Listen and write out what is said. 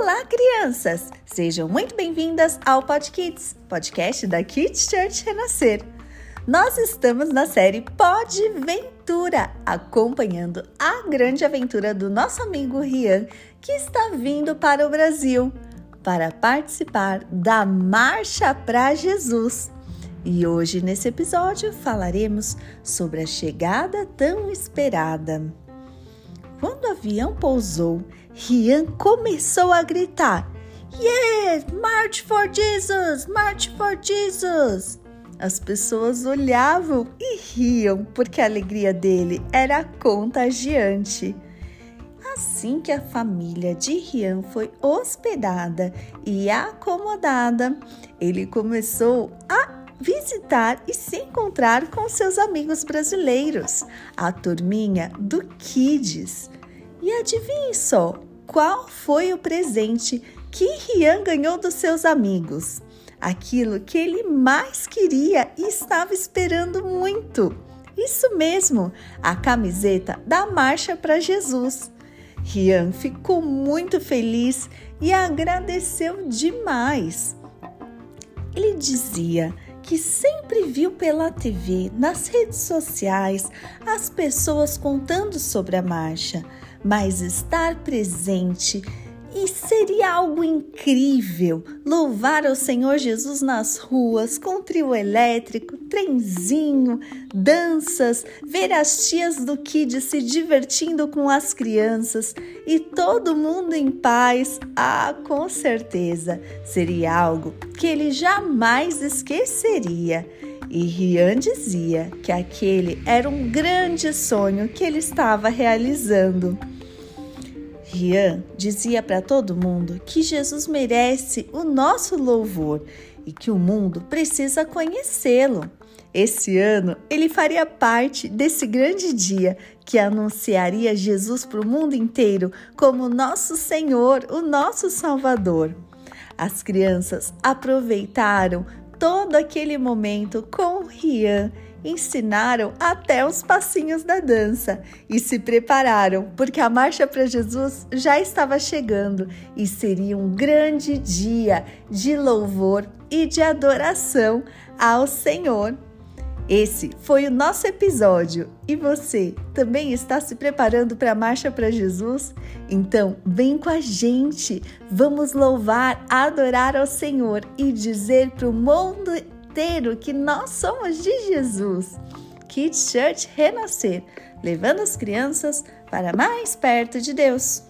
Olá, crianças! Sejam muito bem-vindas ao Pod Kids, podcast da Kids Church Renascer. Nós estamos na série Pod Ventura, acompanhando a grande aventura do nosso amigo Rian, que está vindo para o Brasil para participar da Marcha para Jesus. E hoje, nesse episódio, falaremos sobre a chegada tão esperada. Quando o avião pousou, Rian começou a gritar: Yes! March for Jesus! March for Jesus! As pessoas olhavam e riam porque a alegria dele era contagiante. Assim que a família de Rian foi hospedada e acomodada, ele começou a visitar e se encontrar com seus amigos brasileiros, a turminha do Kids. E adivinhe só, qual foi o presente que Rian ganhou dos seus amigos? Aquilo que ele mais queria e estava esperando muito. Isso mesmo, a camiseta da Marcha para Jesus. Rian ficou muito feliz e agradeceu demais. Ele dizia que sempre viu pela TV, nas redes sociais, as pessoas contando sobre a marcha, mas estar presente e seria algo incrível louvar ao Senhor Jesus nas ruas, com trio elétrico, trenzinho, danças, ver as tias do Kid se divertindo com as crianças e todo mundo em paz. Ah, com certeza seria algo que ele jamais esqueceria. E Rian dizia que aquele era um grande sonho que ele estava realizando. Rian dizia para todo mundo que Jesus merece o nosso louvor e que o mundo precisa conhecê-lo. Esse ano ele faria parte desse grande dia que anunciaria Jesus para o mundo inteiro como nosso Senhor, o nosso Salvador. As crianças aproveitaram todo aquele momento com Rian ensinaram até os passinhos da dança e se prepararam, porque a Marcha para Jesus já estava chegando e seria um grande dia de louvor e de adoração ao Senhor. Esse foi o nosso episódio e você também está se preparando para a Marcha para Jesus? Então, vem com a gente, vamos louvar, adorar ao Senhor e dizer para o mundo inteiro que nós somos de Jesus. Kids Church Renascer, levando as crianças para mais perto de Deus.